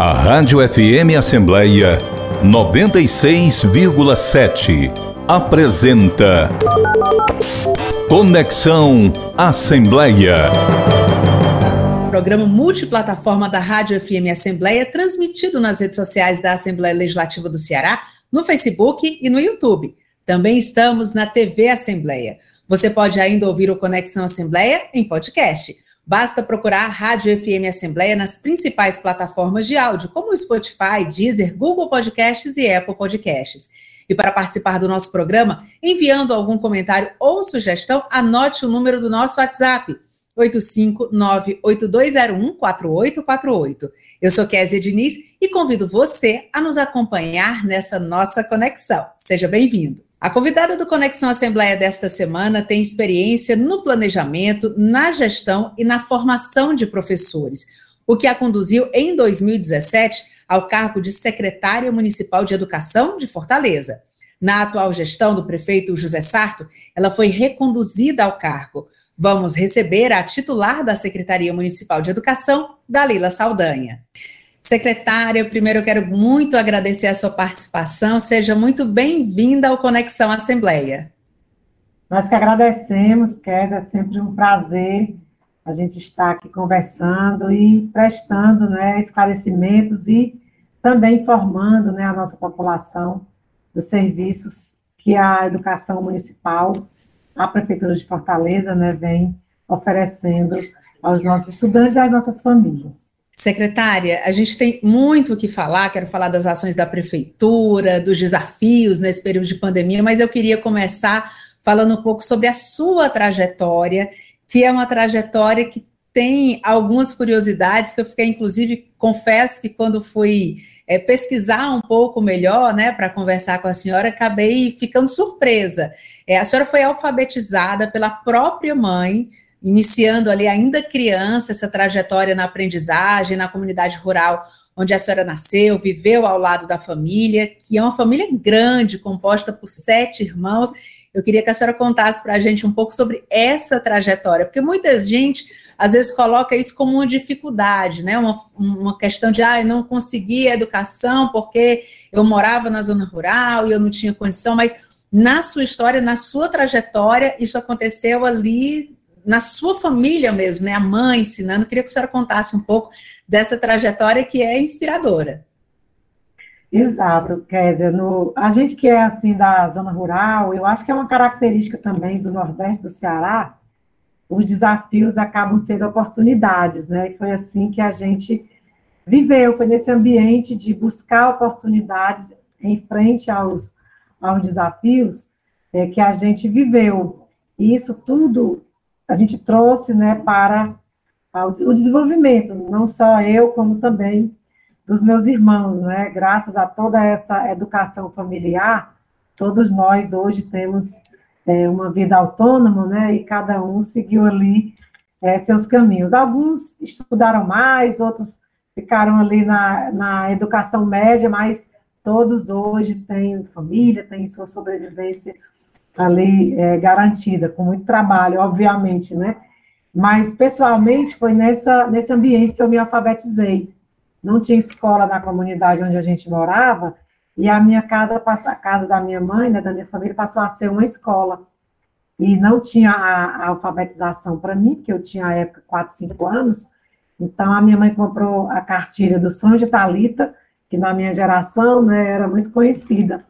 A Rádio FM Assembleia 96,7 apresenta Conexão Assembleia. Programa multiplataforma da Rádio FM Assembleia, transmitido nas redes sociais da Assembleia Legislativa do Ceará, no Facebook e no YouTube. Também estamos na TV Assembleia. Você pode ainda ouvir o Conexão Assembleia em podcast. Basta procurar Rádio FM Assembleia nas principais plataformas de áudio, como o Spotify, Deezer, Google Podcasts e Apple Podcasts. E para participar do nosso programa, enviando algum comentário ou sugestão, anote o número do nosso WhatsApp, 859-8201-4848. Eu sou Kézia Diniz e convido você a nos acompanhar nessa nossa conexão. Seja bem-vindo. A convidada do Conexão Assembleia desta semana tem experiência no planejamento, na gestão e na formação de professores, o que a conduziu em 2017 ao cargo de secretária municipal de Educação de Fortaleza. Na atual gestão do prefeito José Sarto, ela foi reconduzida ao cargo. Vamos receber a titular da Secretaria Municipal de Educação, Dalila Saldanha. Secretária, primeiro eu quero muito agradecer a sua participação. Seja muito bem-vinda ao Conexão Assembleia. Nós que agradecemos, Kézia, é sempre um prazer a gente estar aqui conversando e prestando né, esclarecimentos e também informando né, a nossa população dos serviços que a educação municipal, a Prefeitura de Fortaleza, né, vem oferecendo aos nossos estudantes e às nossas famílias. Secretária, a gente tem muito o que falar, quero falar das ações da prefeitura, dos desafios nesse período de pandemia, mas eu queria começar falando um pouco sobre a sua trajetória, que é uma trajetória que tem algumas curiosidades que eu fiquei, inclusive, confesso que quando fui é, pesquisar um pouco melhor, né, para conversar com a senhora, acabei ficando surpresa. É, a senhora foi alfabetizada pela própria mãe, iniciando ali ainda criança essa trajetória na aprendizagem, na comunidade rural onde a senhora nasceu, viveu ao lado da família, que é uma família grande, composta por sete irmãos. Eu queria que a senhora contasse para a gente um pouco sobre essa trajetória, porque muita gente às vezes coloca isso como uma dificuldade, né? Uma, uma questão de ah, eu não consegui a educação porque eu morava na zona rural e eu não tinha condição, mas na sua história, na sua trajetória, isso aconteceu ali na sua família mesmo, né? A mãe ensinando. Queria que a senhora contasse um pouco dessa trajetória que é inspiradora. Exato, Kézia. No, a gente que é assim da zona rural, eu acho que é uma característica também do Nordeste do Ceará, os desafios acabam sendo oportunidades, né? E foi assim que a gente viveu, foi nesse ambiente de buscar oportunidades em frente aos, aos desafios é, que a gente viveu. E isso tudo a gente trouxe né, para o desenvolvimento, não só eu, como também dos meus irmãos, né? Graças a toda essa educação familiar, todos nós hoje temos é, uma vida autônoma, né? E cada um seguiu ali é, seus caminhos. Alguns estudaram mais, outros ficaram ali na, na educação média, mas todos hoje têm família, têm sua sobrevivência ali é, garantida, com muito trabalho, obviamente, né? Mas, pessoalmente, foi nessa, nesse ambiente que eu me alfabetizei. Não tinha escola na comunidade onde a gente morava, e a minha casa, a casa da minha mãe, né, da minha família, passou a ser uma escola. E não tinha a, a alfabetização para mim, porque eu tinha, à época, 4, 5 anos. Então, a minha mãe comprou a cartilha do Sonho de Talita, que na minha geração né, era muito conhecida.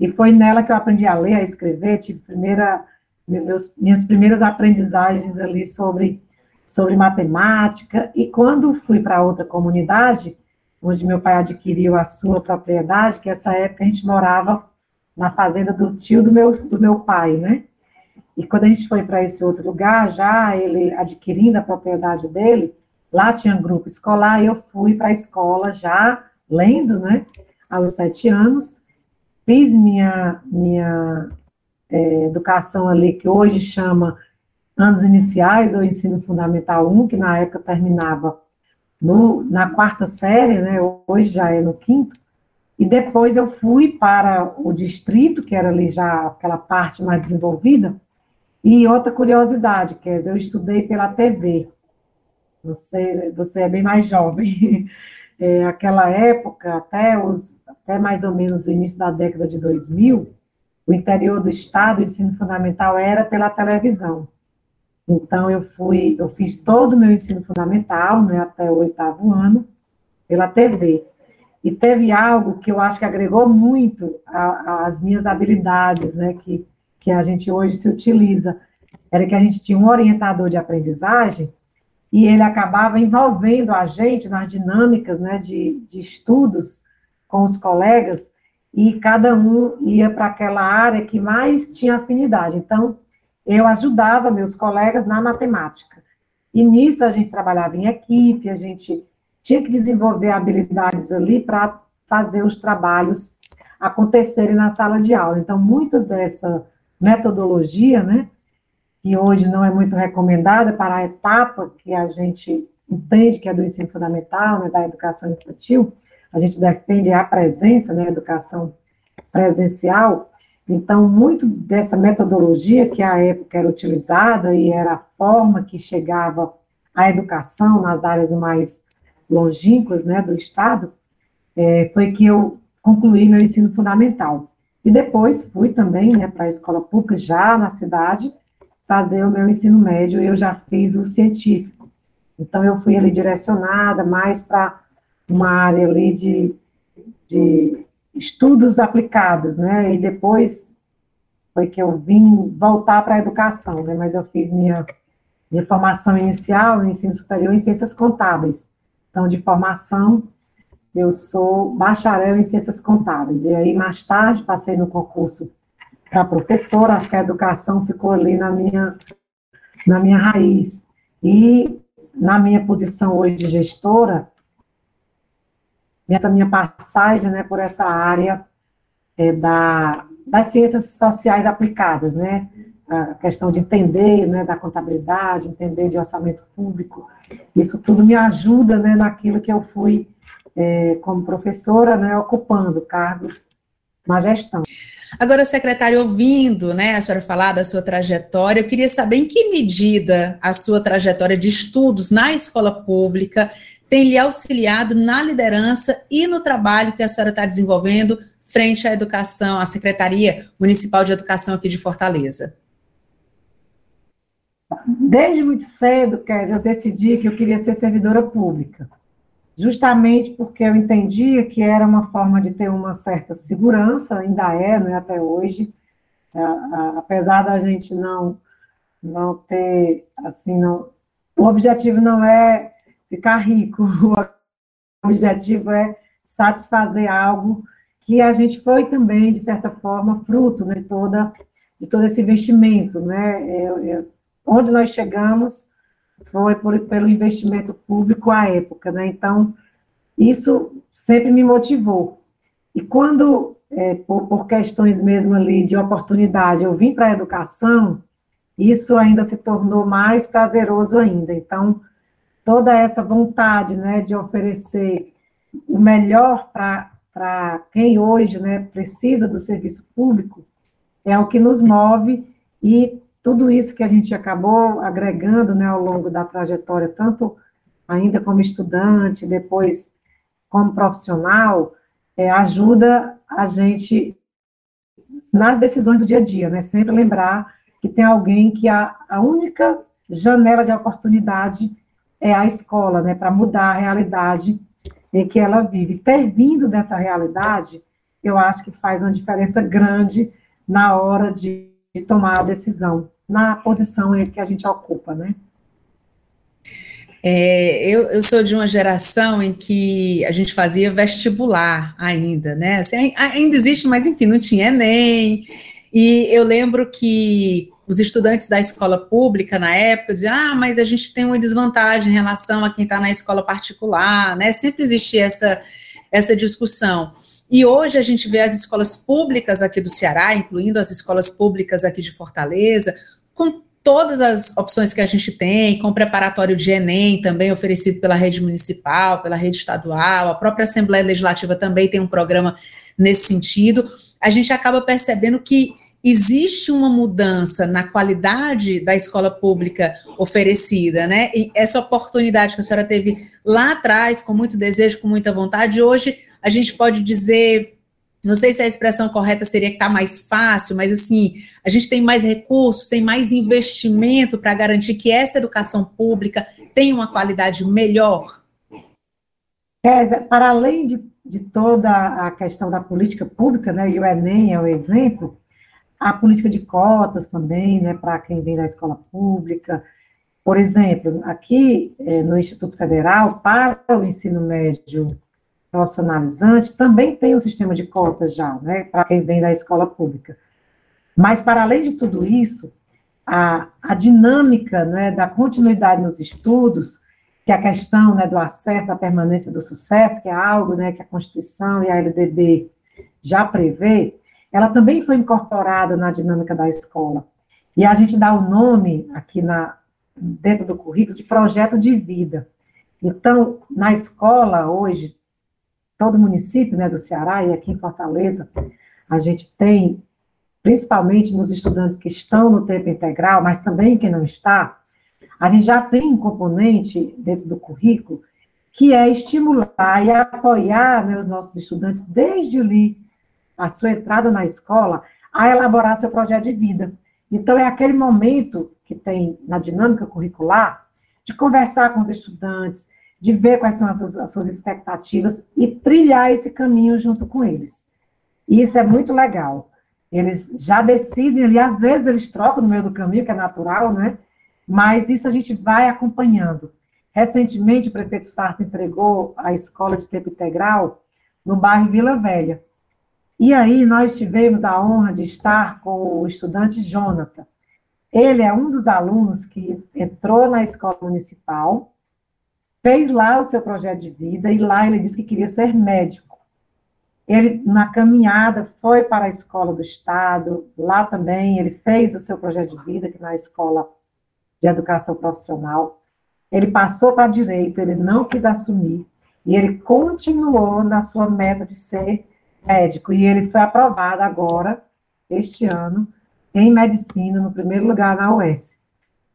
E foi nela que eu aprendi a ler, a escrever, tive primeira, meus, minhas primeiras aprendizagens ali sobre, sobre matemática. E quando fui para outra comunidade, onde meu pai adquiriu a sua propriedade, que essa época a gente morava na fazenda do tio do meu, do meu pai, né? E quando a gente foi para esse outro lugar, já ele adquirindo a propriedade dele, lá tinha um grupo escolar, e eu fui para a escola já lendo, né? Aos sete anos, fiz minha, minha é, educação ali, que hoje chama anos iniciais, ou ensino fundamental 1, que na época terminava no, na quarta série, né, hoje já é no quinto, e depois eu fui para o distrito, que era ali já aquela parte mais desenvolvida, e outra curiosidade, Kézia, eu estudei pela TV, você, você é bem mais jovem, é, aquela época, até, os, até mais ou menos o início da década de 2000, o interior do estado, o ensino fundamental era pela televisão. Então, eu fui, eu fiz todo o meu ensino fundamental, né, até o oitavo ano, pela TV. E teve algo que eu acho que agregou muito às minhas habilidades, né, que, que a gente hoje se utiliza. Era que a gente tinha um orientador de aprendizagem e ele acabava envolvendo a gente nas dinâmicas né, de, de estudos com os colegas, e cada um ia para aquela área que mais tinha afinidade. Então, eu ajudava meus colegas na matemática. E nisso a gente trabalhava em equipe, a gente tinha que desenvolver habilidades ali para fazer os trabalhos acontecerem na sala de aula. Então, muito dessa metodologia, né, que hoje não é muito recomendada para a etapa que a gente entende que é do ensino fundamental, né, da educação infantil, a gente defende a presença, né, a educação presencial, então, muito dessa metodologia que à época era utilizada e era a forma que chegava à educação nas áreas mais longínquas né, do Estado, é, foi que eu concluí meu ensino fundamental. E depois fui também né, para a escola pública, já na cidade, fazer o meu ensino médio, eu já fiz o científico. Então, eu fui ali direcionada mais para uma área ali de, de estudos aplicados, né, e depois foi que eu vim voltar para a educação, né, mas eu fiz minha, minha formação inicial no ensino superior em ciências contábeis. Então, de formação, eu sou bacharel em ciências contábeis. E aí, mais tarde, passei no concurso para professora, acho que a educação ficou ali na minha, na minha raiz. E na minha posição hoje de gestora, nessa minha passagem né, por essa área é, da, das ciências sociais aplicadas, né? A questão de entender né, da contabilidade, entender de orçamento público, isso tudo me ajuda né, naquilo que eu fui, é, como professora, né, ocupando cargos na gestão. Agora, secretário, ouvindo né, a senhora falar da sua trajetória, eu queria saber em que medida a sua trajetória de estudos na escola pública tem lhe auxiliado na liderança e no trabalho que a senhora está desenvolvendo frente à educação, à Secretaria Municipal de Educação aqui de Fortaleza. Desde muito cedo, Kézia, eu decidi que eu queria ser servidora pública justamente porque eu entendia que era uma forma de ter uma certa segurança, ainda é, né, até hoje, apesar da gente não, não ter, assim, não, o objetivo não é ficar rico, o objetivo é satisfazer algo que a gente foi também, de certa forma, fruto né, de, toda, de todo esse investimento, né, onde nós chegamos foi por, pelo investimento público à época, né? Então, isso sempre me motivou. E quando, é, por, por, questões mesmo ali de oportunidade, eu vim para a educação, isso ainda se tornou mais prazeroso ainda. Então, toda essa vontade, né, de oferecer o melhor para quem hoje, né, precisa do serviço público, é o que nos move e tudo isso que a gente acabou agregando né, ao longo da trajetória, tanto ainda como estudante, depois como profissional, é, ajuda a gente nas decisões do dia a dia, né? Sempre lembrar que tem alguém que a, a única janela de oportunidade é a escola, né? Para mudar a realidade em que ela vive. Ter vindo dessa realidade, eu acho que faz uma diferença grande na hora de de tomar a decisão na posição que a gente ocupa, né? É, eu, eu, sou de uma geração em que a gente fazia vestibular ainda, né? Assim, ainda existe, mas enfim, não tinha Enem. E eu lembro que os estudantes da escola pública na época diziam: ah, mas a gente tem uma desvantagem em relação a quem está na escola particular, né? Sempre existia essa, essa discussão. E hoje a gente vê as escolas públicas aqui do Ceará, incluindo as escolas públicas aqui de Fortaleza, com todas as opções que a gente tem, com preparatório de Enem também oferecido pela rede municipal, pela rede estadual, a própria Assembleia Legislativa também tem um programa nesse sentido. A gente acaba percebendo que existe uma mudança na qualidade da escola pública oferecida, né? E essa oportunidade que a senhora teve lá atrás, com muito desejo, com muita vontade, hoje a gente pode dizer, não sei se a expressão correta seria que está mais fácil, mas assim, a gente tem mais recursos, tem mais investimento para garantir que essa educação pública tenha uma qualidade melhor. Kézia, para além de, de toda a questão da política pública, né, e o Enem é o exemplo, a política de cotas também, né, para quem vem da escola pública. Por exemplo, aqui é, no Instituto Federal, para o ensino médio profissionalizante, também tem o sistema de cotas já, né, para quem vem da escola pública. Mas, para além de tudo isso, a, a dinâmica né, da continuidade nos estudos, que é a questão né, do acesso, da permanência do sucesso, que é algo né, que a Constituição e a LDB já prevê, ela também foi incorporada na dinâmica da escola. E a gente dá o nome aqui na, dentro do currículo de projeto de vida. Então, na escola hoje, todo município né, do Ceará e aqui em Fortaleza, a gente tem, principalmente nos estudantes que estão no tempo integral, mas também quem não está, a gente já tem um componente dentro do currículo que é estimular e apoiar né, os nossos estudantes desde ali a sua entrada na escola, a elaborar seu projeto de vida. Então, é aquele momento que tem na dinâmica curricular de conversar com os estudantes, de ver quais são as suas, as suas expectativas e trilhar esse caminho junto com eles. E isso é muito legal. Eles já decidem ali, às vezes eles trocam no meio do caminho, que é natural, né? Mas isso a gente vai acompanhando. Recentemente, o prefeito Sarto entregou a escola de tempo integral no bairro Vila Velha. E aí nós tivemos a honra de estar com o estudante Jonathan. Ele é um dos alunos que entrou na escola municipal, fez lá o seu projeto de vida e lá ele disse que queria ser médico. Ele, na caminhada, foi para a escola do Estado, lá também ele fez o seu projeto de vida, que na escola de educação profissional. Ele passou para a direita, ele não quis assumir, e ele continuou na sua meta de ser médico e ele foi aprovado agora, este ano, em medicina, no primeiro lugar na UES.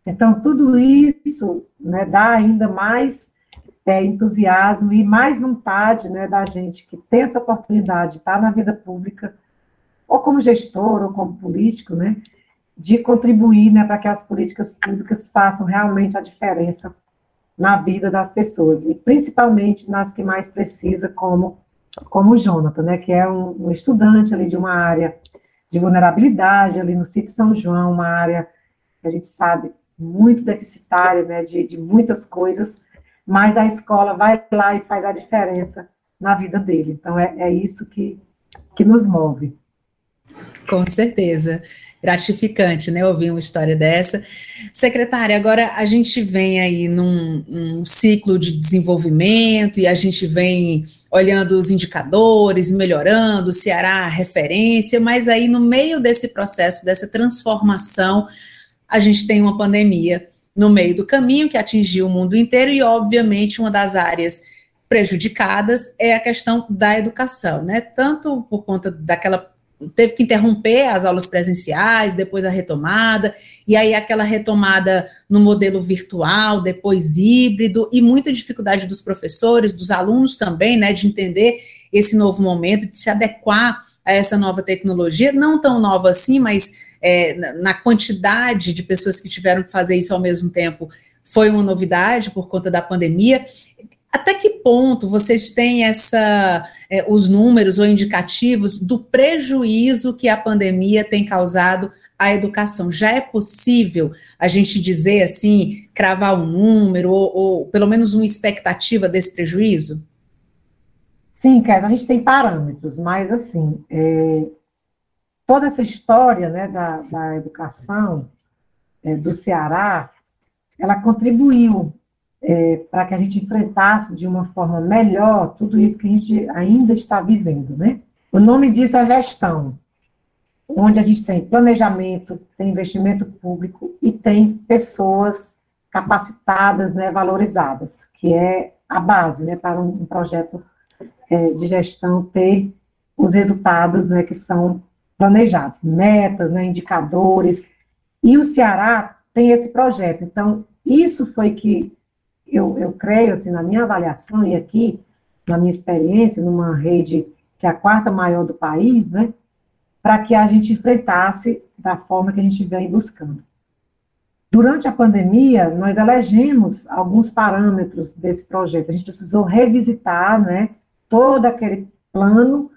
Então, tudo isso né, dá ainda mais é, entusiasmo e mais vontade né, da gente que tem essa oportunidade de estar na vida pública, ou como gestor, ou como político, né, de contribuir né, para que as políticas públicas façam realmente a diferença na vida das pessoas, e principalmente nas que mais precisam, como como o Jonathan, né, que é um, um, estudante ali de uma área de vulnerabilidade, ali no sítio São João, uma área que a gente sabe muito deficitária, né, de, de muitas coisas, mas a escola vai lá e faz a diferença na vida dele. Então, é, é isso que, que nos move. Com certeza gratificante, né, ouvir uma história dessa. Secretária, agora a gente vem aí num, num ciclo de desenvolvimento e a gente vem olhando os indicadores, melhorando, o Ceará referência, mas aí no meio desse processo, dessa transformação, a gente tem uma pandemia no meio do caminho que atingiu o mundo inteiro e, obviamente, uma das áreas prejudicadas é a questão da educação, né? Tanto por conta daquela teve que interromper as aulas presenciais, depois a retomada, e aí aquela retomada no modelo virtual, depois híbrido, e muita dificuldade dos professores, dos alunos também, né, de entender esse novo momento, de se adequar a essa nova tecnologia, não tão nova assim, mas é, na quantidade de pessoas que tiveram que fazer isso ao mesmo tempo, foi uma novidade por conta da pandemia. Até que ponto vocês têm essa, é, os números ou indicativos do prejuízo que a pandemia tem causado à educação? Já é possível a gente dizer assim, cravar um número ou, ou pelo menos uma expectativa desse prejuízo? Sim, Kézia, a gente tem parâmetros, mas assim, é, toda essa história né, da, da educação é, do Ceará, ela contribuiu é, para que a gente enfrentasse de uma forma melhor tudo isso que a gente ainda está vivendo, né? O nome disso é gestão, onde a gente tem planejamento, tem investimento público e tem pessoas capacitadas, né, valorizadas, que é a base, né, para um, projeto é, de gestão ter os resultados, né, que são planejados, metas, né, indicadores, e o Ceará tem esse projeto. Então, isso foi que eu, eu creio, assim, na minha avaliação, e aqui, na minha experiência, numa rede que é a quarta maior do país, né, para que a gente enfrentasse da forma que a gente vem buscando. Durante a pandemia, nós elegemos alguns parâmetros desse projeto. A gente precisou revisitar né, todo aquele plano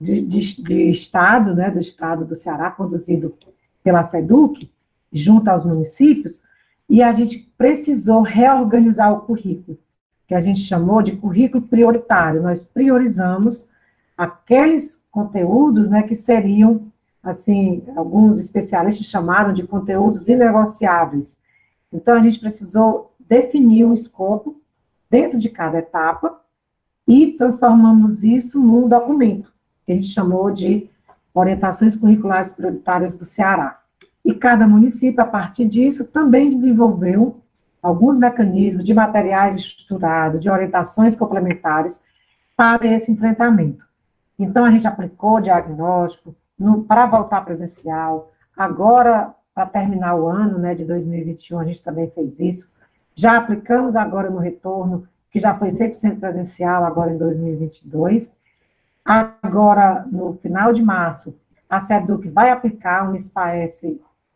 de, de, de Estado, né, do Estado do Ceará, conduzido pela SEDUC, junto aos municípios, e a gente precisou reorganizar o currículo, que a gente chamou de currículo prioritário. Nós priorizamos aqueles conteúdos né, que seriam, assim, alguns especialistas chamaram de conteúdos inegociáveis. Então, a gente precisou definir um escopo dentro de cada etapa e transformamos isso num documento, que a gente chamou de Orientações Curriculares Prioritárias do Ceará. E cada município, a partir disso, também desenvolveu alguns mecanismos de materiais estruturados, de orientações complementares para esse enfrentamento. Então, a gente aplicou diagnóstico para voltar presencial. Agora, para terminar o ano né, de 2021, a gente também fez isso. Já aplicamos agora no retorno, que já foi 100% presencial, agora em 2022. Agora, no final de março, a SEDUC vai aplicar um SPAS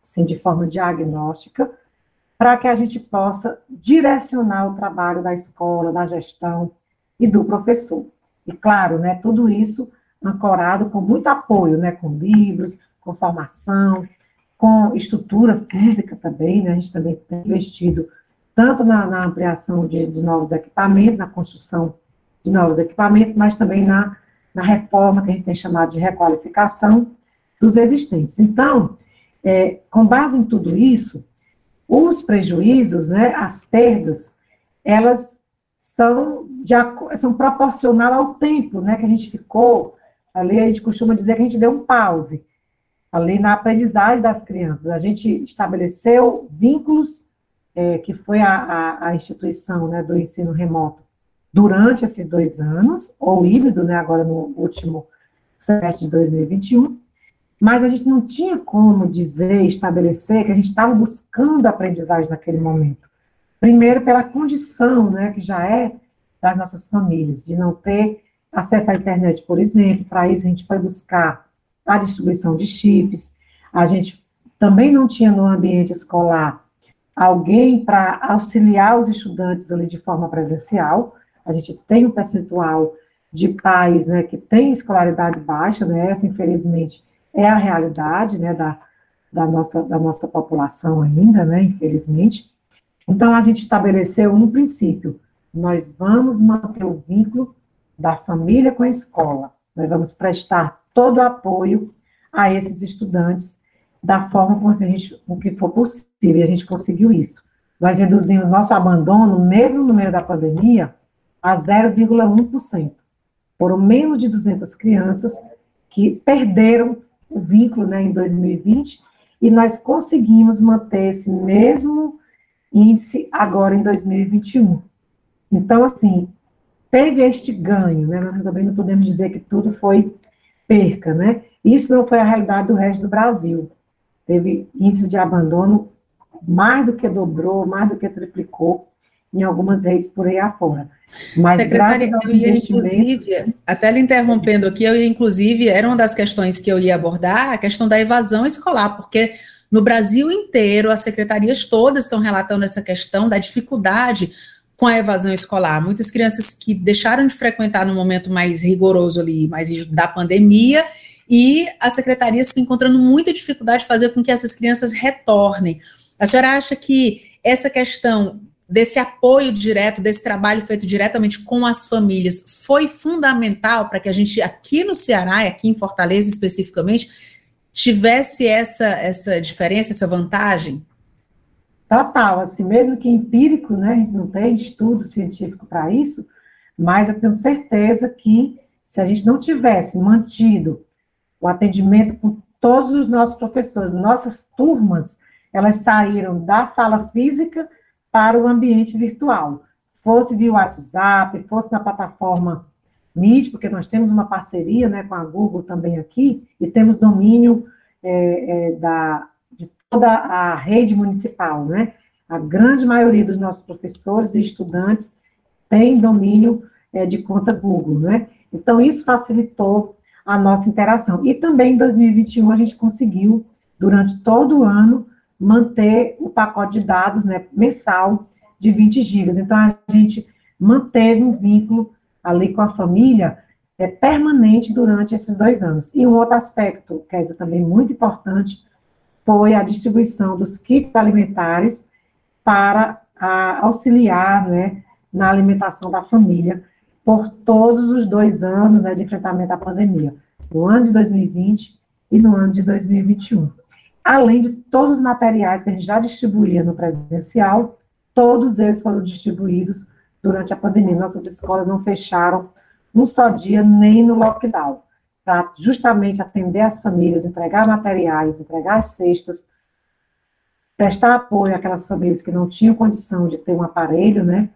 assim, de forma diagnóstica, para que a gente possa direcionar o trabalho da escola, da gestão e do professor. E claro, né, tudo isso ancorado com muito apoio, né, com livros, com formação, com estrutura física também, né, a gente também tem investido tanto na, na ampliação de, de, novos equipamentos, na construção de novos equipamentos, mas também na, na reforma que a gente tem chamado de requalificação dos existentes. Então, é, com base em tudo isso, os prejuízos, né, as perdas, elas são, de, são proporcional ao tempo né, que a gente ficou. Ali a gente costuma dizer que a gente deu um pause ali na aprendizagem das crianças. A gente estabeleceu vínculos, é, que foi a, a, a, instituição né, do ensino remoto durante esses dois anos, ou híbrido, né, agora no último semestre de 2021, mas a gente não tinha como dizer, estabelecer que a gente estava buscando aprendizagem naquele momento. Primeiro, pela condição, né, que já é das nossas famílias, de não ter acesso à internet, por exemplo. Para isso, a gente foi buscar a distribuição de chips. A gente também não tinha no ambiente escolar alguém para auxiliar os estudantes ali de forma presencial. A gente tem um percentual de pais né, que tem escolaridade baixa, né, essa, infelizmente, é a realidade né, da, da, nossa, da nossa população ainda, né, infelizmente. Então, a gente estabeleceu um princípio: nós vamos manter o vínculo da família com a escola, nós vamos prestar todo o apoio a esses estudantes da forma com que, gente, com que for possível, e a gente conseguiu isso. Nós reduzimos nosso abandono, mesmo no meio da pandemia, a 0,1%. Foram menos de 200 crianças que perderam o vínculo né, em 2020, e nós conseguimos manter esse mesmo índice agora em 2021. Então, assim, teve este ganho, né? Nós também não podemos dizer que tudo foi perca, né? Isso não foi a realidade do resto do Brasil. Teve índice de abandono mais do que dobrou, mais do que triplicou em algumas redes por aí afora. Mas Secretária, eu ia inclusive, até lhe interrompendo aqui, eu ia inclusive, era uma das questões que eu ia abordar, a questão da evasão escolar, porque no Brasil inteiro as secretarias todas estão relatando essa questão da dificuldade com a evasão escolar. Muitas crianças que deixaram de frequentar no momento mais rigoroso ali, mais da pandemia, e a secretaria está encontrando muita dificuldade de fazer com que essas crianças retornem. A senhora acha que essa questão desse apoio direto, desse trabalho feito diretamente com as famílias, foi fundamental para que a gente, aqui no Ceará, aqui em Fortaleza especificamente, tivesse essa, essa diferença, essa vantagem? Total, assim, mesmo que empírico, né, a gente não tem estudo científico para isso, mas eu tenho certeza que se a gente não tivesse mantido o atendimento com todos os nossos professores, nossas turmas, elas saíram da sala física para o ambiente virtual, fosse via WhatsApp, fosse na plataforma Meet, porque nós temos uma parceria né, com a Google também aqui, e temos domínio é, é, da, de toda a rede municipal, né? A grande maioria dos nossos professores e estudantes tem domínio é, de conta Google, né? Então, isso facilitou a nossa interação. E também em 2021 a gente conseguiu, durante todo o ano, manter o pacote de dados né, mensal de 20 gigas. Então, a gente manteve um vínculo ali com a família é, permanente durante esses dois anos. E um outro aspecto, que é também muito importante, foi a distribuição dos kits alimentares para a, auxiliar né, na alimentação da família por todos os dois anos né, de enfrentamento à pandemia, no ano de 2020 e no ano de 2021. Além de todos os materiais que a gente já distribuía no presencial, todos eles foram distribuídos durante a pandemia. Nossas escolas não fecharam num só dia, nem no lockdown, para justamente atender as famílias, entregar materiais, entregar as cestas, prestar apoio àquelas famílias que não tinham condição de ter um aparelho, né,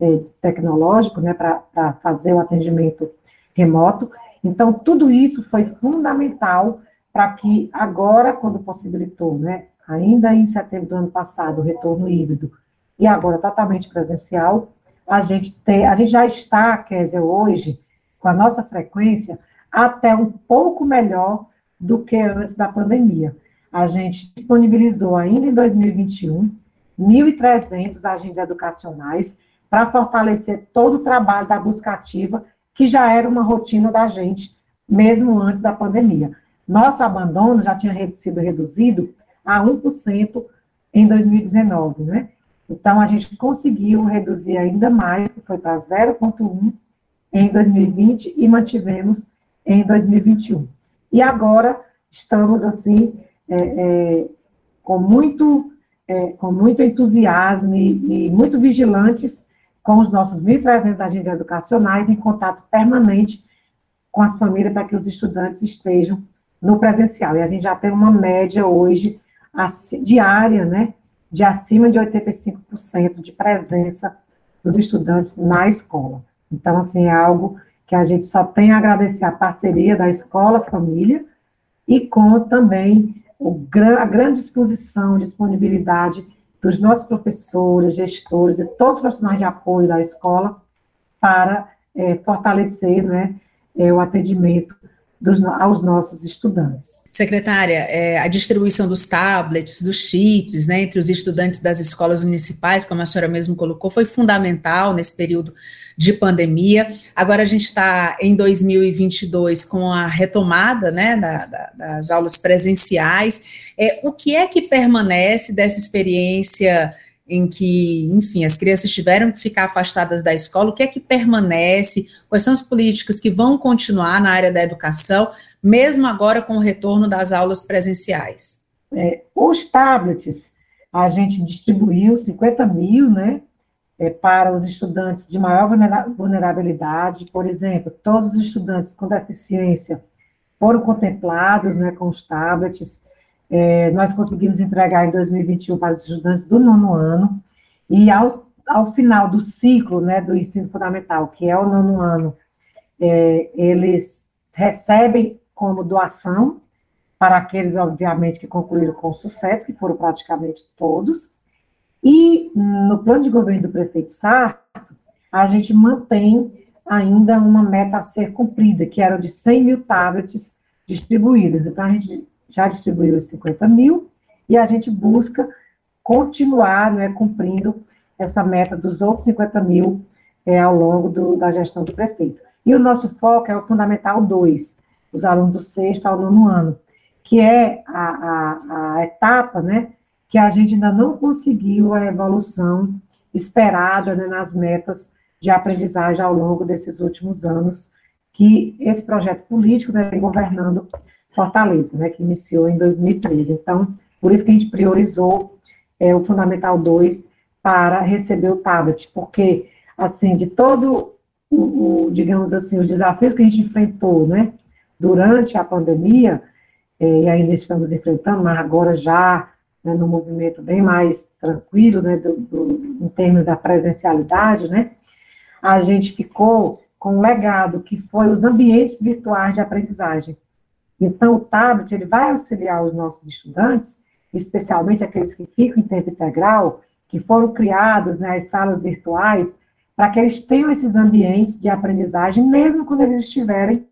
é, tecnológico, né, para fazer o atendimento remoto. Então, tudo isso foi fundamental para que agora, quando possibilitou, né, ainda em setembro do ano passado, o retorno híbrido, e agora totalmente presencial, a gente, ter, a gente já está, Kézia, hoje, com a nossa frequência, até um pouco melhor do que antes da pandemia. A gente disponibilizou ainda em 2021 1.300 agentes educacionais para fortalecer todo o trabalho da busca ativa, que já era uma rotina da gente, mesmo antes da pandemia. Nosso abandono já tinha sido reduzido a 1% em 2019, né? Então, a gente conseguiu reduzir ainda mais, foi para 0,1% em 2020 e mantivemos em 2021. E agora estamos, assim, é, é, com, muito, é, com muito entusiasmo e, e muito vigilantes com os nossos 1.300 agentes educacionais em contato permanente com as famílias para que os estudantes estejam no presencial. E a gente já tem uma média hoje diária, né, de acima de 85% de presença dos estudantes na escola. Então, assim, é algo que a gente só tem a agradecer a parceria da escola, família, e com também a grande disposição, disponibilidade dos nossos professores, gestores e todos os profissionais de apoio da escola para é, fortalecer né, é, o atendimento dos, aos nossos estudantes. Secretária, é, a distribuição dos tablets, dos chips, né, entre os estudantes das escolas municipais, como a senhora mesmo colocou, foi fundamental nesse período de pandemia. Agora a gente está em 2022 com a retomada né, da, da, das aulas presenciais. É, o que é que permanece dessa experiência? Em que, enfim, as crianças tiveram que ficar afastadas da escola, o que é que permanece, quais são as políticas que vão continuar na área da educação, mesmo agora com o retorno das aulas presenciais? É, os tablets, a gente distribuiu 50 mil, né, é, para os estudantes de maior vulnerabilidade, por exemplo, todos os estudantes com deficiência foram contemplados, né, com os tablets, é, nós conseguimos entregar em 2021 para os estudantes do nono ano, e ao, ao final do ciclo né, do ensino fundamental, que é o nono ano, é, eles recebem como doação para aqueles, obviamente, que concluíram com sucesso, que foram praticamente todos. E no plano de governo do prefeito Sarto, a gente mantém ainda uma meta a ser cumprida, que era de 100 mil tablets distribuídas. Então, a gente já distribuiu os 50 mil, e a gente busca continuar né, cumprindo essa meta dos outros 50 mil é, ao longo do, da gestão do prefeito. E o nosso foco é o Fundamental 2, os alunos do sexto ao nono ano, que é a, a, a etapa né, que a gente ainda não conseguiu a evolução esperada né, nas metas de aprendizagem ao longo desses últimos anos, que esse projeto político vem né, governando Fortaleza, né, que iniciou em 2013. Então, por isso que a gente priorizou é, o Fundamental 2 para receber o tablet, porque, assim, de todo o, o, digamos assim, os desafios que a gente enfrentou, né, durante a pandemia, é, e ainda estamos enfrentando, mas agora já né, no movimento bem mais tranquilo, né, do, do, em termos da presencialidade, né, a gente ficou com um legado que foi os ambientes virtuais de aprendizagem. Então, o tablet ele vai auxiliar os nossos estudantes, especialmente aqueles que ficam em tempo integral, que foram criados nas né, salas virtuais, para que eles tenham esses ambientes de aprendizagem, mesmo quando eles estiverem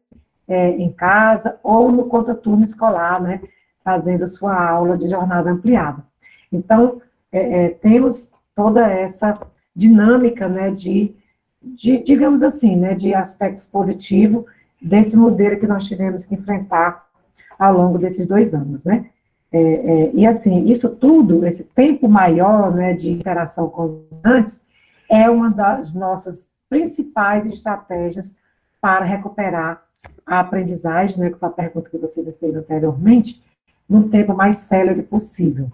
é, em casa ou no contraturno escolar, né, fazendo sua aula de jornada ampliada. Então, é, é, temos toda essa dinâmica, né, de, de, digamos assim, né, de aspectos positivos desse modelo que nós tivemos que enfrentar ao longo desses dois anos, né. É, é, e assim, isso tudo, esse tempo maior, né, de interação com os estudantes, é uma das nossas principais estratégias para recuperar a aprendizagem, né, que foi a pergunta que você fez anteriormente, no tempo mais célere possível.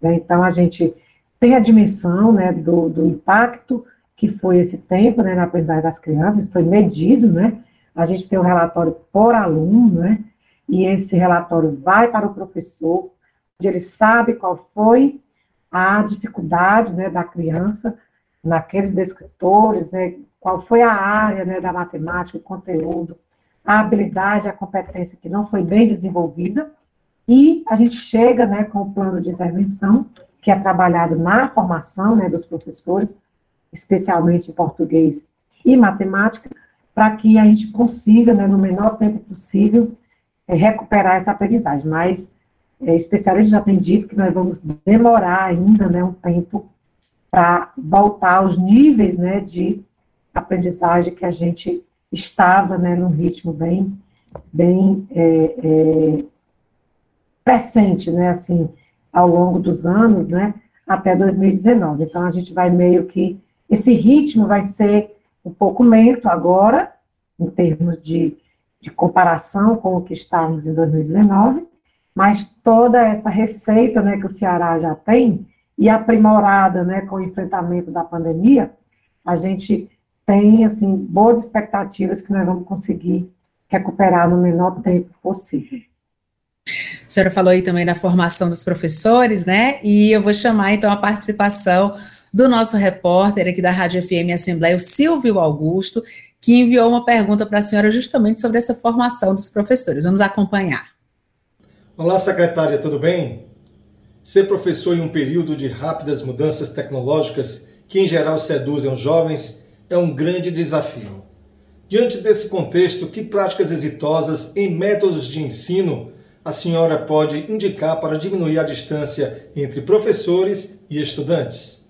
Né? Então, a gente tem a dimensão né, do, do impacto que foi esse tempo né, na aprendizagem das crianças, foi medido, né? A gente tem um relatório por aluno, né? E esse relatório vai para o professor, onde ele sabe qual foi a dificuldade né, da criança naqueles descritores, né, qual foi a área né, da matemática, o conteúdo, a habilidade, a competência que não foi bem desenvolvida, e a gente chega né, com o plano de intervenção, que é trabalhado na formação né, dos professores, especialmente em português e matemática, para que a gente consiga, né, no menor tempo possível, é, recuperar essa aprendizagem. Mas é, especialistas já têm dito que nós vamos demorar ainda né, um tempo para voltar aos níveis né, de aprendizagem que a gente estava né, num ritmo bem, bem é, é, né, assim, ao longo dos anos, né, até 2019. Então, a gente vai meio que, esse ritmo vai ser um pouco lento agora, em termos de, de comparação com o que estávamos em 2019, mas toda essa receita, né, que o Ceará já tem, e aprimorada, né, com o enfrentamento da pandemia, a gente tem, assim, boas expectativas que nós vamos conseguir recuperar no menor tempo possível. A senhora falou aí também da formação dos professores, né? E eu vou chamar então a participação do nosso repórter aqui da Rádio FM Assembleia, o Silvio Augusto, que enviou uma pergunta para a senhora justamente sobre essa formação dos professores. Vamos acompanhar. Olá, secretária, tudo bem? Ser professor em um período de rápidas mudanças tecnológicas que em geral seduzem os jovens é um grande desafio. Diante desse contexto, que práticas exitosas em métodos de ensino a senhora pode indicar para diminuir a distância entre professores e estudantes?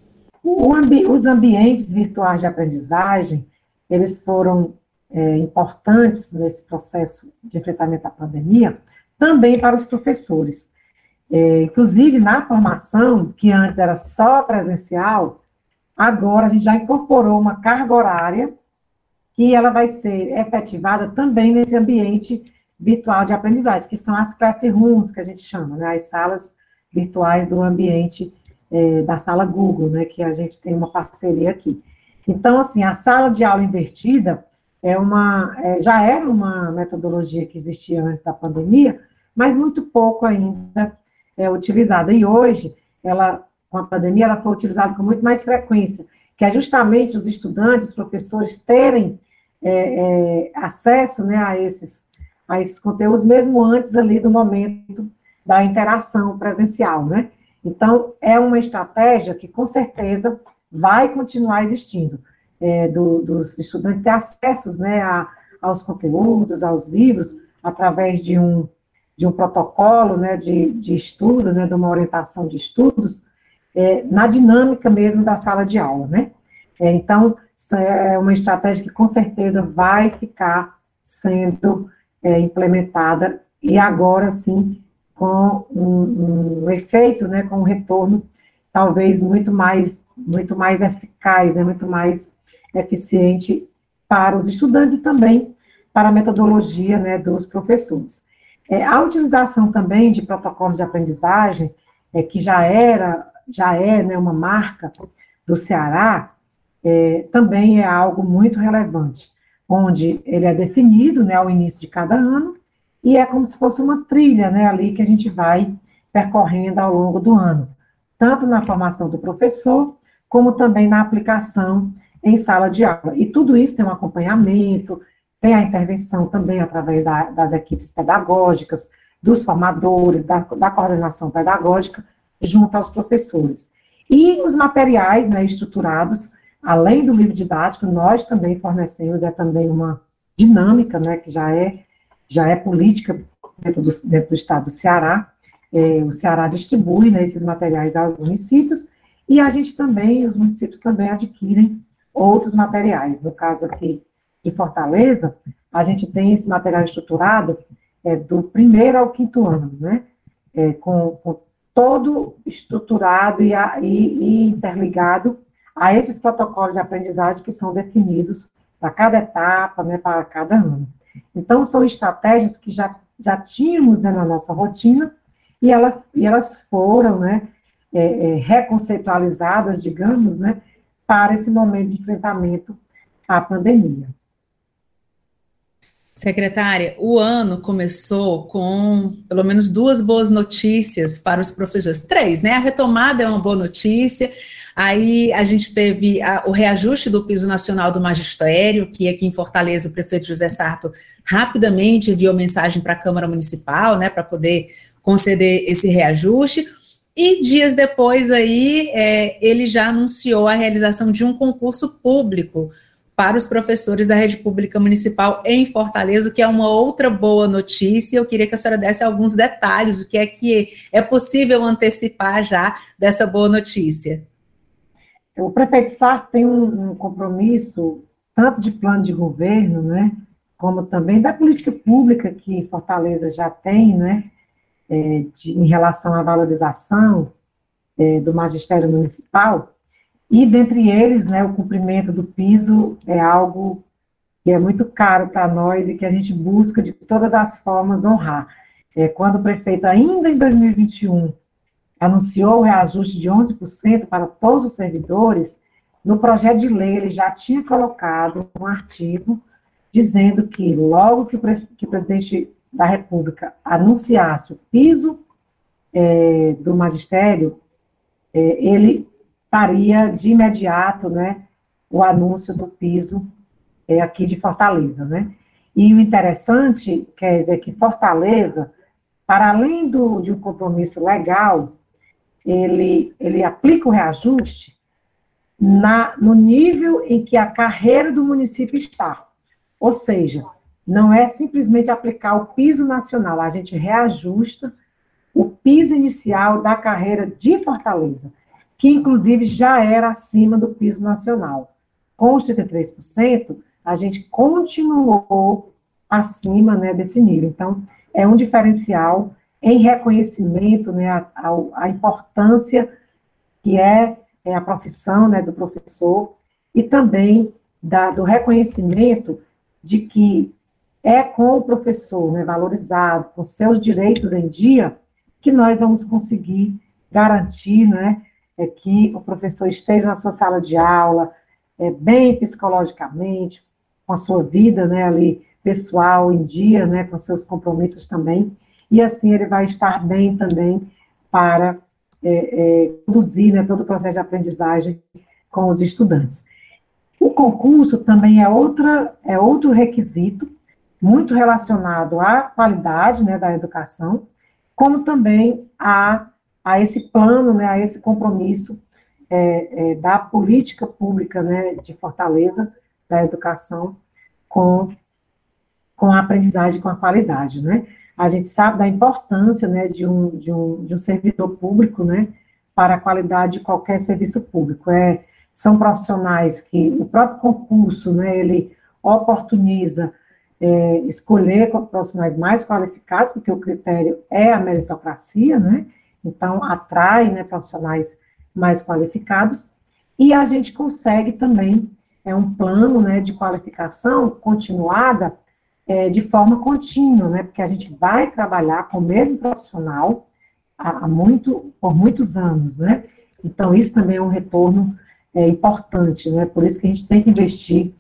Ambi os ambientes virtuais de aprendizagem, eles foram é, importantes nesse processo de enfrentamento à pandemia, também para os professores. É, inclusive, na formação, que antes era só presencial, agora a gente já incorporou uma carga horária que ela vai ser efetivada também nesse ambiente virtual de aprendizagem, que são as classrooms, que a gente chama, né, as salas virtuais do ambiente é, da sala Google, né, que a gente tem uma parceria aqui. Então, assim, a sala de aula invertida é uma, é, já era uma metodologia que existia antes da pandemia, mas muito pouco ainda é utilizada. E hoje, ela, com a pandemia, ela foi utilizada com muito mais frequência, que é justamente os estudantes, os professores terem é, é, acesso né, a esses a esses conteúdos, mesmo antes ali do momento da interação presencial, né? Então, é uma estratégia que, com certeza, vai continuar existindo, é, do, dos estudantes ter acessos, né, a, aos conteúdos, aos livros, através de um, de um protocolo, né, de, de estudo, né, de uma orientação de estudos, é, na dinâmica mesmo da sala de aula, né? É, então, é uma estratégia que, com certeza, vai ficar sendo é, implementada e agora sim com um, um, efeito, né, com um retorno talvez muito mais muito mais eficaz, né, muito mais eficiente para os estudantes e também para a metodologia né, dos professores. É, a utilização também de protocolos de aprendizagem, é, que já era, já é né, uma marca do Ceará, é, também é algo muito relevante onde ele é definido, né, ao início de cada ano, e é como se fosse uma trilha, né, ali que a gente vai percorrendo ao longo do ano, tanto na formação do professor, como também na aplicação em sala de aula. E tudo isso tem um acompanhamento, tem a intervenção também através da, das equipes pedagógicas, dos formadores, da, da, coordenação pedagógica, junto aos professores. E os materiais né, estruturados, além do livro didático, nós também fornecemos, é também uma dinâmica, né, que já é, já é política dentro do, dentro do estado do Ceará, é, o Ceará distribui né, esses materiais aos municípios, e a gente também, os municípios também adquirem outros materiais. No caso aqui de Fortaleza, a gente tem esse material estruturado é, do primeiro ao quinto ano, né? É, com, com, todo estruturado e, a, e, e, interligado a esses protocolos de aprendizagem que são definidos para cada etapa, né, para cada ano. Então, são estratégias que já, já tínhamos né, na nossa rotina e, ela, e elas foram né, é, é, reconceitualizadas, digamos, né, para esse momento de enfrentamento à pandemia. Secretária, o ano começou com pelo menos duas boas notícias para os professores. Três, né? A retomada é uma boa notícia. Aí a gente teve a, o reajuste do piso nacional do magistério, que aqui em Fortaleza o prefeito José Sarto rapidamente enviou mensagem para a Câmara Municipal, né, para poder conceder esse reajuste. E dias depois aí é, ele já anunciou a realização de um concurso público para os professores da rede pública municipal em Fortaleza, que é uma outra boa notícia. Eu queria que a senhora desse alguns detalhes, o que é que é possível antecipar já dessa boa notícia. O prefeito Sarto tem um, um compromisso, tanto de plano de governo, né, como também da política pública que Fortaleza já tem, né, é, de, em relação à valorização é, do magistério municipal, e dentre eles, né, o cumprimento do piso é algo que é muito caro para nós e que a gente busca de todas as formas honrar. É, quando o prefeito, ainda em 2021, anunciou o reajuste de 11% para todos os servidores, no projeto de lei ele já tinha colocado um artigo dizendo que logo que o, que o presidente da República anunciasse o piso é, do magistério, é, ele faria de imediato, né, o anúncio do piso é, aqui de Fortaleza, né? E o interessante, quer dizer, que Fortaleza, para além do, de um compromisso legal, ele, ele aplica o reajuste na, no nível em que a carreira do município está. Ou seja, não é simplesmente aplicar o piso nacional, a gente reajusta o piso inicial da carreira de Fortaleza que inclusive já era acima do piso nacional. Com os 33%, a gente continuou acima né, desse nível. Então, é um diferencial em reconhecimento né, a, a, a importância que é, é, a profissão né, do professor e também da, do reconhecimento de que é com o professor né, valorizado, com seus direitos em dia, que nós vamos conseguir garantir né, é que o professor esteja na sua sala de aula, é, bem psicologicamente, com a sua vida né, ali pessoal em dia, né, com seus compromissos também, e assim ele vai estar bem também para é, é, conduzir né, todo o processo de aprendizagem com os estudantes. O concurso também é, outra, é outro requisito, muito relacionado à qualidade né, da educação, como também a a esse plano, né, a esse compromisso é, é, da política pública né, de Fortaleza, da educação, com, com a aprendizagem, com a qualidade. Né? A gente sabe da importância né, de, um, de, um, de um servidor público né, para a qualidade de qualquer serviço público. É, são profissionais que o próprio concurso, né, ele oportuniza é, escolher profissionais mais qualificados, porque o critério é a meritocracia, né? Então, atrai né, profissionais mais qualificados e a gente consegue também é um plano né, de qualificação continuada é, de forma contínua, né, porque a gente vai trabalhar com o mesmo profissional há, muito, por muitos anos, né? Então, isso também é um retorno é, importante, né? Por isso que a gente tem que investir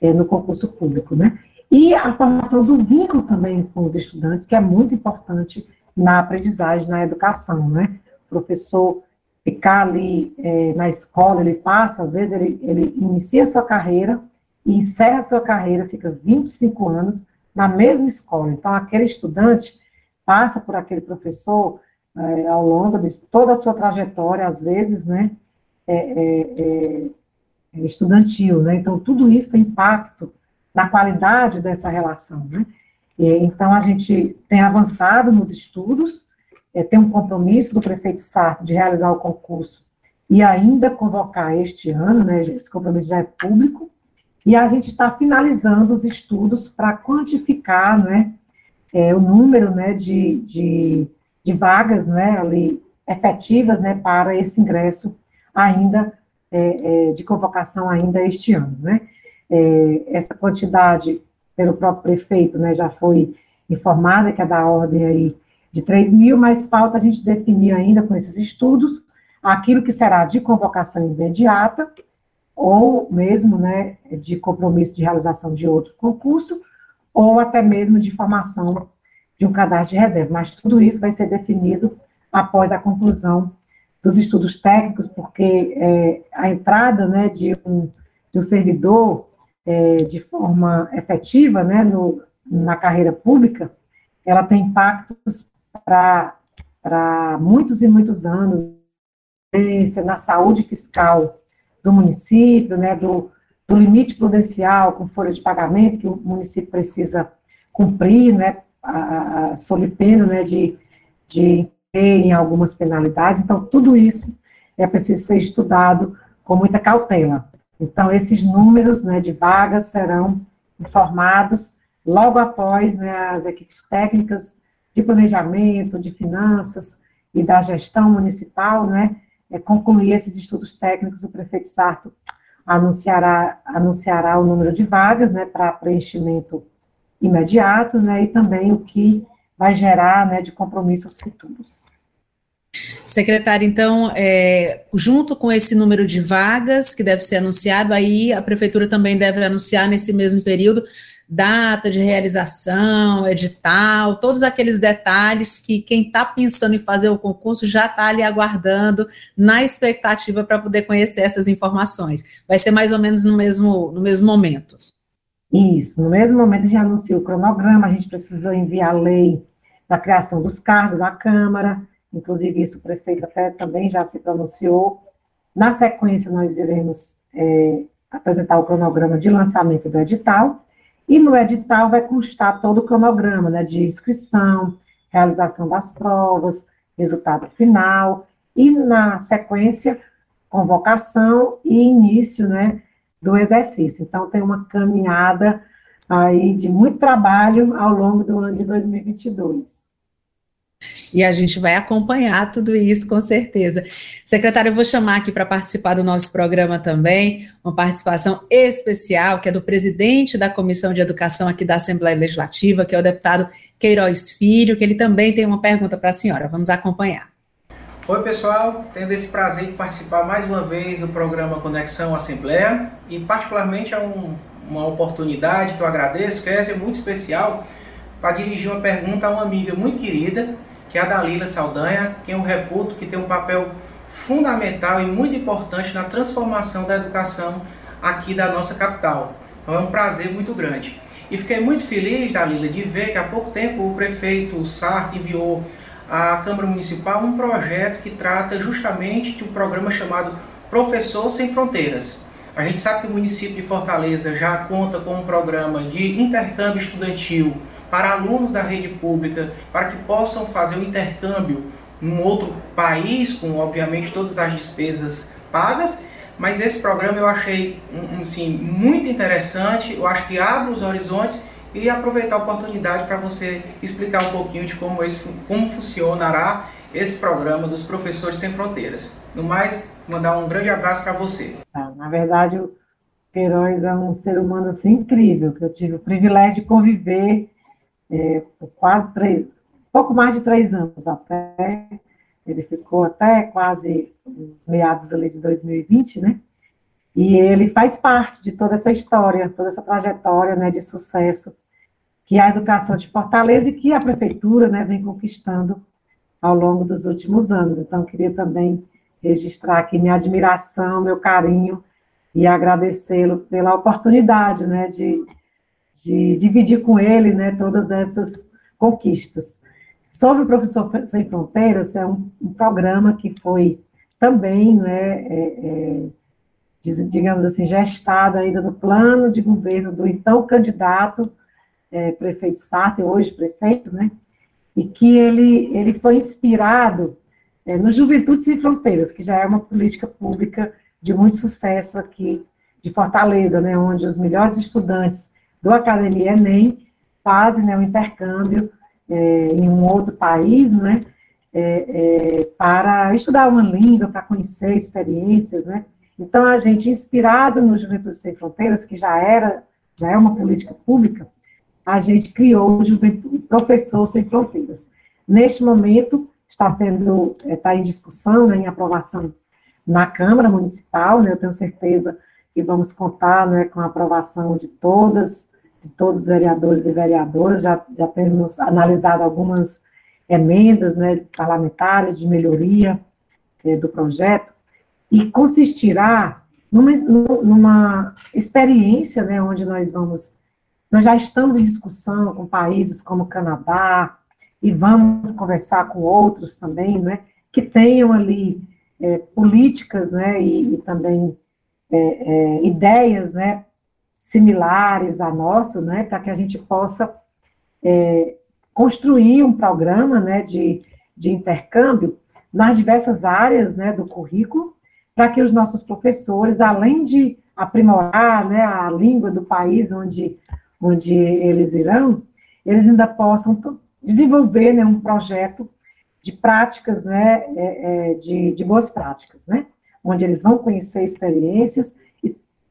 é, no concurso público, né? E a formação do vínculo também com os estudantes, que é muito importante na aprendizagem, na educação, né? O professor ficar ali é, na escola, ele passa, às vezes ele, ele inicia sua carreira e encerra sua carreira, fica 25 anos na mesma escola. Então, aquele estudante passa por aquele professor é, ao longo de toda a sua trajetória, às vezes, né, é, é, é estudantil, né? Então, tudo isso tem impacto na qualidade dessa relação, né? E, então, a gente tem avançado nos estudos, é, tem um compromisso do prefeito Sarto de realizar o concurso e ainda convocar este ano, né, esse compromisso já é público, e a gente está finalizando os estudos para quantificar né, é, o número né, de, de, de, vagas né, ali, efetivas né, para esse ingresso ainda é, é, de convocação ainda este ano. Né? É, essa quantidade, pelo próprio prefeito, né, já foi informada, que é da ordem aí de 3 mil, mas falta a gente definir ainda com esses estudos aquilo que será de convocação imediata, ou mesmo né, de compromisso de realização de outro concurso, ou até mesmo de formação de um cadastro de reserva. Mas tudo isso vai ser definido após a conclusão dos estudos técnicos, porque é, a entrada né, de, um, de um servidor é, de forma efetiva né, no, na carreira pública, ela tem impactos para muitos e muitos anos, na saúde fiscal do município, né, do, do limite prudencial com folha de pagamento que o município precisa cumprir, né, a, a, né, de, de em algumas penalidades. Então, tudo isso é preciso ser estudado com muita cautela. Então, esses números né, de vagas serão informados logo após né, as equipes técnicas de planejamento, de finanças e da gestão municipal, né, concluir esses estudos técnicos, o prefeito Sarto anunciará, anunciará o número de vagas, né, para preenchimento imediato, né, e também o que vai gerar, né, de compromissos futuros. Secretário, então, é, junto com esse número de vagas que deve ser anunciado, aí a prefeitura também deve anunciar nesse mesmo período data de realização, edital, todos aqueles detalhes que quem está pensando em fazer o concurso já está ali aguardando, na expectativa para poder conhecer essas informações. Vai ser mais ou menos no mesmo, no mesmo momento. Isso, no mesmo momento já anunciou o cronograma, a gente precisa enviar a lei da criação dos cargos à Câmara, inclusive isso o prefeito até também já se pronunciou. Na sequência, nós iremos é, apresentar o cronograma de lançamento do edital, e no edital vai constar todo o cronograma né, de inscrição, realização das provas, resultado final, e na sequência, convocação e início né, do exercício. Então, tem uma caminhada aí de muito trabalho ao longo do ano de 2022. E a gente vai acompanhar tudo isso com certeza. Secretário, eu vou chamar aqui para participar do nosso programa também, uma participação especial, que é do presidente da Comissão de Educação aqui da Assembleia Legislativa, que é o deputado Queiroz Filho, que ele também tem uma pergunta para a senhora. Vamos acompanhar. Oi, pessoal. Tendo esse prazer de participar mais uma vez do programa Conexão Assembleia, e particularmente é um, uma oportunidade que eu agradeço, que é muito especial, para dirigir uma pergunta a uma amiga muito querida, que é a Dalila Saldanha, quem eu reputo que tem um papel fundamental e muito importante na transformação da educação aqui da nossa capital. Então é um prazer muito grande. E fiquei muito feliz, Dalila, de ver que há pouco tempo o prefeito Sartre enviou à Câmara Municipal um projeto que trata justamente de um programa chamado Professor Sem Fronteiras. A gente sabe que o município de Fortaleza já conta com um programa de intercâmbio estudantil para alunos da rede pública, para que possam fazer o intercâmbio num outro país, com obviamente todas as despesas pagas. Mas esse programa eu achei assim, muito interessante, eu acho que abre os horizontes e aproveitar a oportunidade para você explicar um pouquinho de como, esse, como funcionará esse programa dos Professores Sem Fronteiras. No mais, mandar um grande abraço para você. Ah, na verdade, o Queiroz é um ser humano assim, incrível, que eu tive o privilégio de conviver é, quase três, pouco mais de três anos até, ele ficou até quase meados ali de 2020, né? E ele faz parte de toda essa história, toda essa trajetória, né, de sucesso que a educação de Fortaleza e que a prefeitura, né, vem conquistando ao longo dos últimos anos. Então, queria também registrar aqui minha admiração, meu carinho e agradecê-lo pela oportunidade, né, de, de dividir com ele, né, todas essas conquistas. Sobre o Professor Sem Fronteiras, é um, um programa que foi também, né, é, é, digamos assim, gestado ainda no plano de governo do então candidato é, prefeito Sartre, hoje prefeito, né, e que ele, ele foi inspirado é, no Juventude Sem Fronteiras, que já é uma política pública de muito sucesso aqui de Fortaleza, né, onde os melhores estudantes do Academia Enem fazem né, um intercâmbio é, em um outro país, né, é, é, para estudar uma língua, para conhecer experiências, né. Então, a gente, inspirado no Juventude Sem Fronteiras, que já era, já é uma política pública, a gente criou o Juventude Professor Sem Fronteiras. Neste momento, está sendo, está em discussão, né, em aprovação na Câmara Municipal, né, eu tenho certeza que vamos contar né, com a aprovação de todas, de todos os vereadores e vereadoras, já, já temos analisado algumas emendas né, parlamentares de melhoria é, do projeto, e consistirá numa, numa experiência né, onde nós vamos, nós já estamos em discussão com países como Canadá, e vamos conversar com outros também, né, que tenham ali é, políticas, né, e, e também é, é, ideias, né, similares à nossa, né, para que a gente possa é, construir um programa, né, de, de intercâmbio nas diversas áreas, né, do currículo, para que os nossos professores, além de aprimorar, né, a língua do país onde, onde eles irão, eles ainda possam desenvolver né, um projeto de práticas, né, é, é, de, de boas práticas, né, onde eles vão conhecer experiências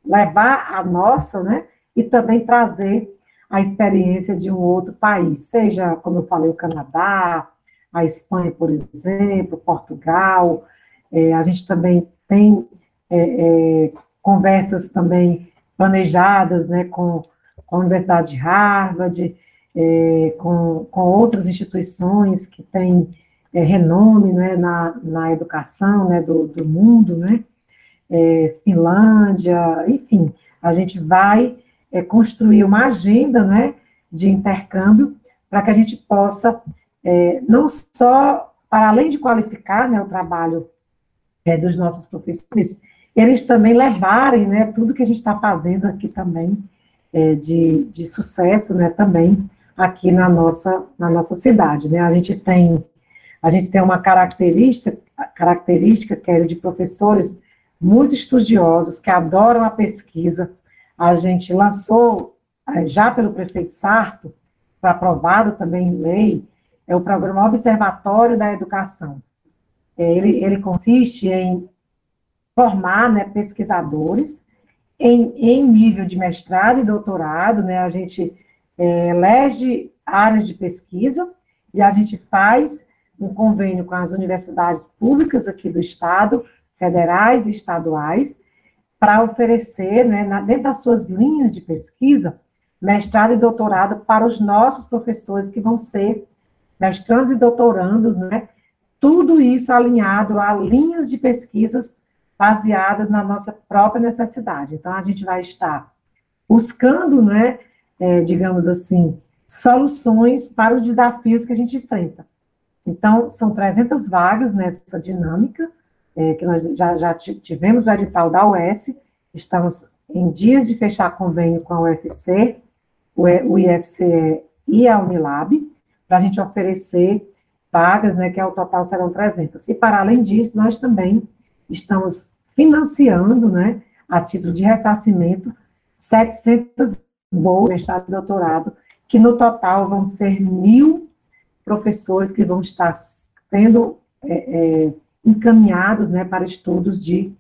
levar a nossa, né, e também trazer a experiência de um outro país, seja, como eu falei, o Canadá, a Espanha, por exemplo, Portugal, é, a gente também tem é, é, conversas também planejadas, né, com, com a Universidade de Harvard, é, com, com outras instituições que têm é, renome né, na, na educação né, do, do mundo, né, é, Finlândia, enfim, a gente vai é, construir uma agenda né, de intercâmbio para que a gente possa, é, não só, para além de qualificar né, o trabalho é, dos nossos professores, eles também levarem né, tudo que a gente está fazendo aqui também de, de sucesso né, também aqui na nossa, na nossa cidade. Né? A gente tem a gente tem uma característica, característica que é de professores muito estudiosos, que adoram a pesquisa. A gente lançou, eh, já pelo prefeito Sarto, aprovado também em lei, é o programa Observatório da Educação. É, ele, ele consiste em formar né, pesquisadores em, em nível de mestrado e doutorado, né, a gente é, elege áreas de pesquisa e a gente faz um convênio com as universidades públicas aqui do Estado, federais e estaduais, para oferecer, né, na, dentro das suas linhas de pesquisa, mestrado e doutorado para os nossos professores que vão ser mestrandos e doutorandos, né, tudo isso alinhado a linhas de pesquisas baseadas na nossa própria necessidade. Então, a gente vai estar buscando, né, é, digamos assim, soluções para os desafios que a gente enfrenta. Então, são 300 vagas nessa dinâmica, é, que nós já, já tivemos o edital da UES, estamos em dias de fechar convênio com a UFC, o IFCE e a Unilab, para a gente oferecer vagas, né, que ao total serão 300. E, para além disso, nós também estamos financiando, né, a título de ressarcimento, 700 bolsas, mestrado e doutorado, que no total vão ser mil professores que vão estar sendo é, é, encaminhados né, para estudos de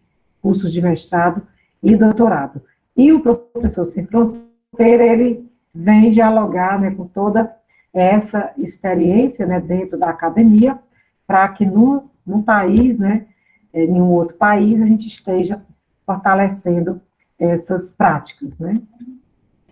cursos de mestrado e doutorado. E o professor Sem Fronteira, ele vem dialogar né, com toda essa experiência né, dentro da academia, para que no, no país, né, em nenhum outro país, a gente esteja fortalecendo essas práticas, né?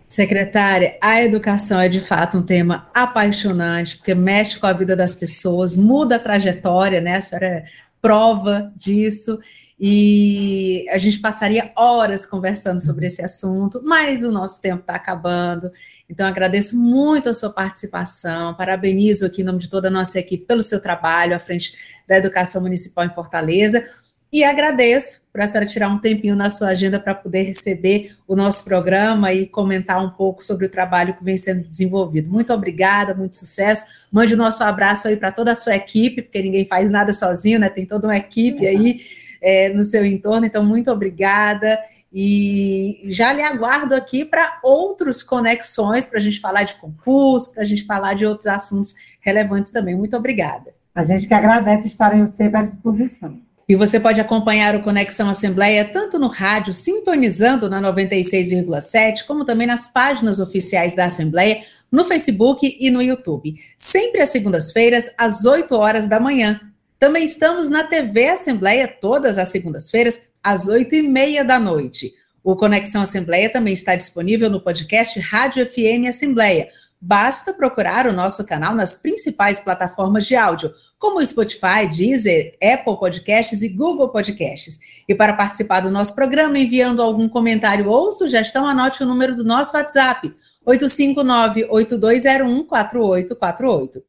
Secretária, a educação é de fato um tema apaixonante, porque mexe com a vida das pessoas, muda a trajetória, né? A senhora prova disso. E a gente passaria horas conversando sobre esse assunto, mas o nosso tempo está acabando. Então, agradeço muito a sua participação, parabenizo aqui em nome de toda a nossa equipe pelo seu trabalho à frente da Educação Municipal em Fortaleza. E agradeço por a senhora tirar um tempinho na sua agenda para poder receber o nosso programa e comentar um pouco sobre o trabalho que vem sendo desenvolvido. Muito obrigada, muito sucesso. Mande o nosso abraço aí para toda a sua equipe, porque ninguém faz nada sozinho, né? Tem toda uma equipe aí é, no seu entorno. Então, muito obrigada. E já lhe aguardo aqui para outras conexões, para a gente falar de concurso, para a gente falar de outros assuntos relevantes também. Muito obrigada. A gente que agradece estarem sempre à disposição. E você pode acompanhar o Conexão Assembleia tanto no rádio, sintonizando na 96,7, como também nas páginas oficiais da Assembleia, no Facebook e no YouTube. Sempre às segundas-feiras, às 8 horas da manhã. Também estamos na TV Assembleia todas as segundas-feiras, às 8 e meia da noite. O Conexão Assembleia também está disponível no podcast Rádio FM Assembleia. Basta procurar o nosso canal nas principais plataformas de áudio como Spotify, Deezer, Apple Podcasts e Google Podcasts. E para participar do nosso programa, enviando algum comentário ou sugestão, anote o número do nosso WhatsApp, 859-8201-4848.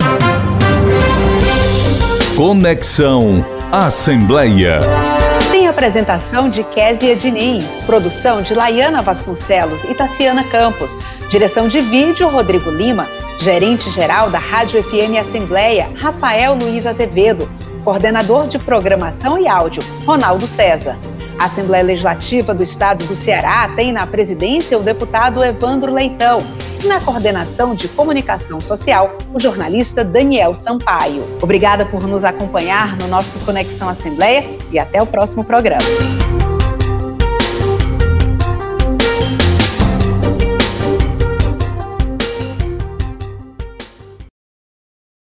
Conexão Assembleia. Tem apresentação de Késia Diniz, produção de Laiana Vasconcelos e Tassiana Campos, direção de vídeo Rodrigo Lima, Gerente-geral da Rádio FM Assembleia, Rafael Luiz Azevedo. Coordenador de Programação e Áudio, Ronaldo César. A Assembleia Legislativa do Estado do Ceará tem na presidência o deputado Evandro Leitão e na coordenação de comunicação social, o jornalista Daniel Sampaio. Obrigada por nos acompanhar no nosso Conexão Assembleia e até o próximo programa.